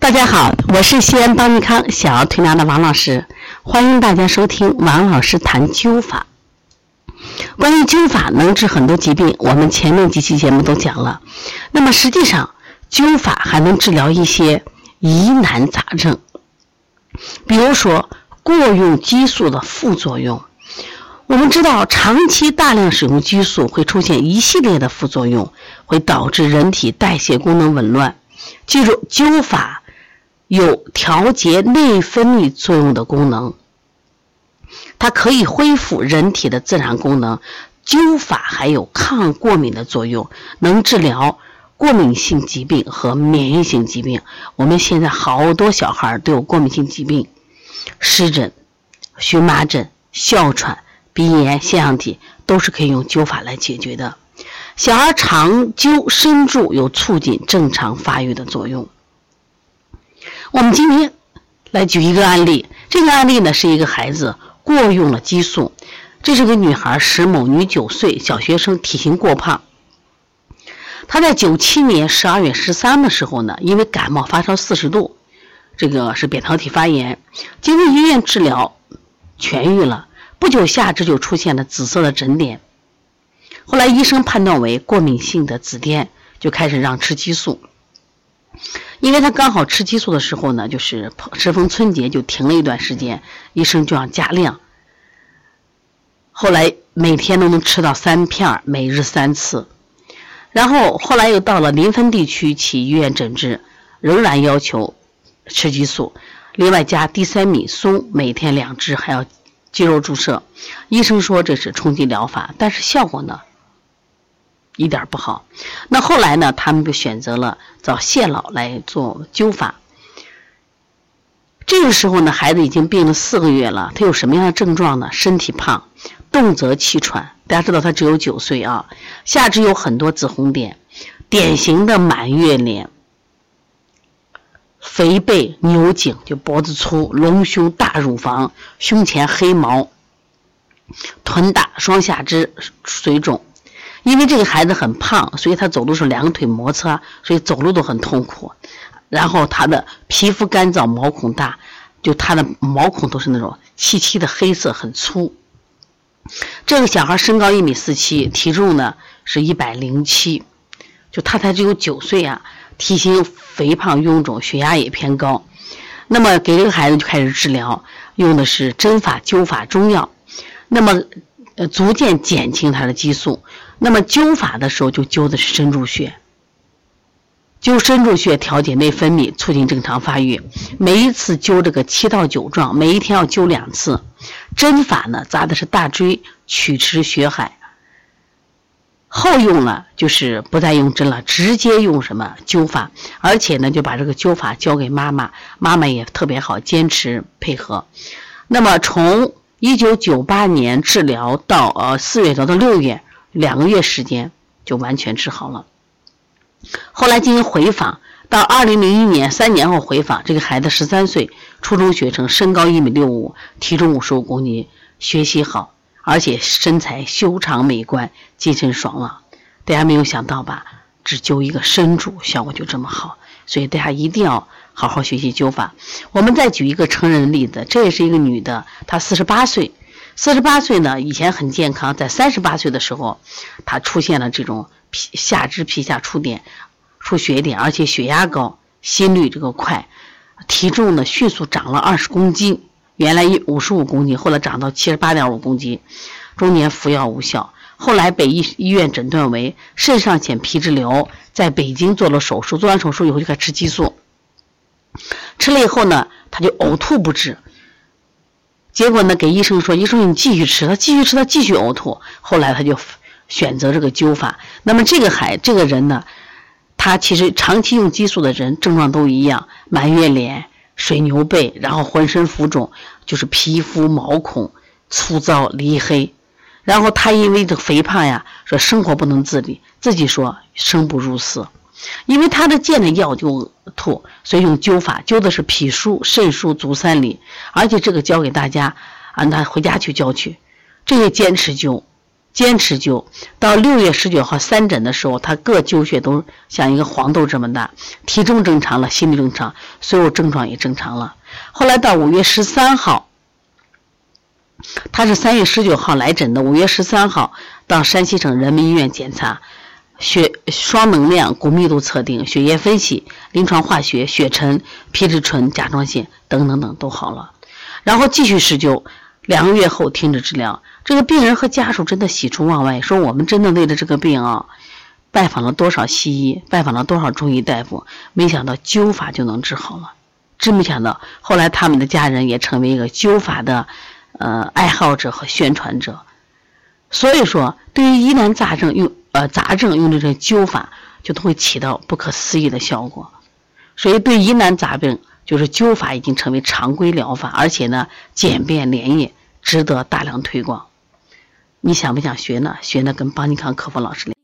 大家好，我是西安邦尼康小儿推拿的王老师，欢迎大家收听王老师谈灸法。关于灸法能治很多疾病，我们前面几期节目都讲了。那么实际上，灸法还能治疗一些疑难杂症，比如说过用激素的副作用。我们知道，长期大量使用激素会出现一系列的副作用，会导致人体代谢功能紊乱。记住，灸法有调节内分泌作用的功能，它可以恢复人体的自然功能。灸法还有抗过敏的作用，能治疗过敏性疾病和免疫性疾病。我们现在好多小孩都有过敏性疾病，湿疹、荨麻疹、哮喘、鼻炎、腺样体都是可以用灸法来解决的。小儿长灸深注有促进正常发育的作用。我们今天来举一个案例，这个案例呢是一个孩子过用了激素。这是个女孩石某，女，九岁，小学生，体型过胖。她在九七年十二月十三的时候呢，因为感冒发烧四十度，这个是扁桃体发炎，经过医院治疗痊愈了。不久，下肢就出现了紫色的疹点。后来医生判断为过敏性的紫癜，就开始让吃激素。因为他刚好吃激素的时候呢，就是适逢春节，就停了一段时间，医生就让加量。后来每天都能吃到三片，每日三次。然后后来又到了临汾地区去医院诊治，仍然要求吃激素，另外加地塞米松，每天两支，还要肌肉注射。医生说这是冲击疗法，但是效果呢一点不好。那后来呢，他们就选择了找谢老来做灸法。这个时候呢，孩子已经病了四个月了，他有什么样的症状呢？身体胖。动则气喘，大家知道他只有九岁啊，下肢有很多紫红点，典型的满月脸，肥背牛颈，就脖子粗，隆胸大乳房，胸前黑毛，臀大，双下肢水肿。因为这个孩子很胖，所以他走路是两个腿摩擦，所以走路都很痛苦。然后他的皮肤干燥，毛孔大，就他的毛孔都是那种漆漆的黑色，很粗。这个小孩身高一米四七，体重呢是一百零七，就他才只有九岁啊，体型肥胖臃肿，血压也偏高。那么给这个孩子就开始治疗，用的是针法、灸法、中药，那么呃逐渐减轻他的激素。那么灸法的时候就灸的是深柱穴。灸深柱穴调节内分泌，促进正常发育。每一次灸这个七到九壮，每一天要灸两次。针法呢，扎的是大椎、曲池、血海。后用了就是不再用针了，直接用什么灸法？而且呢，就把这个灸法交给妈妈，妈妈也特别好，坚持配合。那么从一九九八年治疗到呃四月到到六月，两个月时间就完全治好了。后来进行回访，到二零零一年三年后回访，这个孩子十三岁，初中学生，身高一米六五，体重五十五公斤，学习好，而且身材修长美观，精神爽朗。大家没有想到吧？只灸一个深柱，效果就这么好，所以大家一定要好好学习灸法。我们再举一个成人的例子，这也是一个女的，她四十八岁，四十八岁呢，以前很健康，在三十八岁的时候，她出现了这种。皮下肢皮下出点，出血点，而且血压高，心率这个快，体重呢迅速长了二十公斤，原来一五十五公斤，后来长到七十八点五公斤，中年服药无效，后来被医医院诊断为肾上腺皮质瘤，在北京做了手术，做完手术以后就开始吃激素，吃了以后呢，他就呕吐不止，结果呢给医生说，医生你继续吃，他继续吃，他继续呕吐，后来他就。选择这个灸法，那么这个孩这个人呢，他其实长期用激素的人症状都一样，满月脸、水牛背，然后浑身浮肿，就是皮肤毛孔粗糙黧黑，然后他因为这肥胖呀，说生活不能自理，自己说生不如死，因为他的见的药就吐，所以用灸法灸的是脾腧、肾腧、足三里，而且这个教给大家，让他回家去教去，这些坚持灸。坚持灸，到六月十九号三诊的时候，他各灸穴都像一个黄豆这么大，体重正常了，心率正常，所有症状也正常了。后来到五月十三号，他是三月十九号来诊的，五月十三号到山西省人民医院检查，血双能量、骨密度测定、血液分析、临床化学、血沉、皮质醇、甲状腺等等等都好了，然后继续施灸。两个月后停止治疗，这个病人和家属真的喜出望外，说我们真的为了这个病啊，拜访了多少西医，拜访了多少中医大夫，没想到灸法就能治好了，真没想到。后来他们的家人也成为一个灸法的呃爱好者和宣传者。所以说，对于疑难杂症用呃杂症用的这灸法，就都会起到不可思议的效果。所以对疑难杂病，就是灸法已经成为常规疗法，而且呢简便连夜。值得大量推广，你想不想学呢？学呢，跟邦尼康客服老师聊。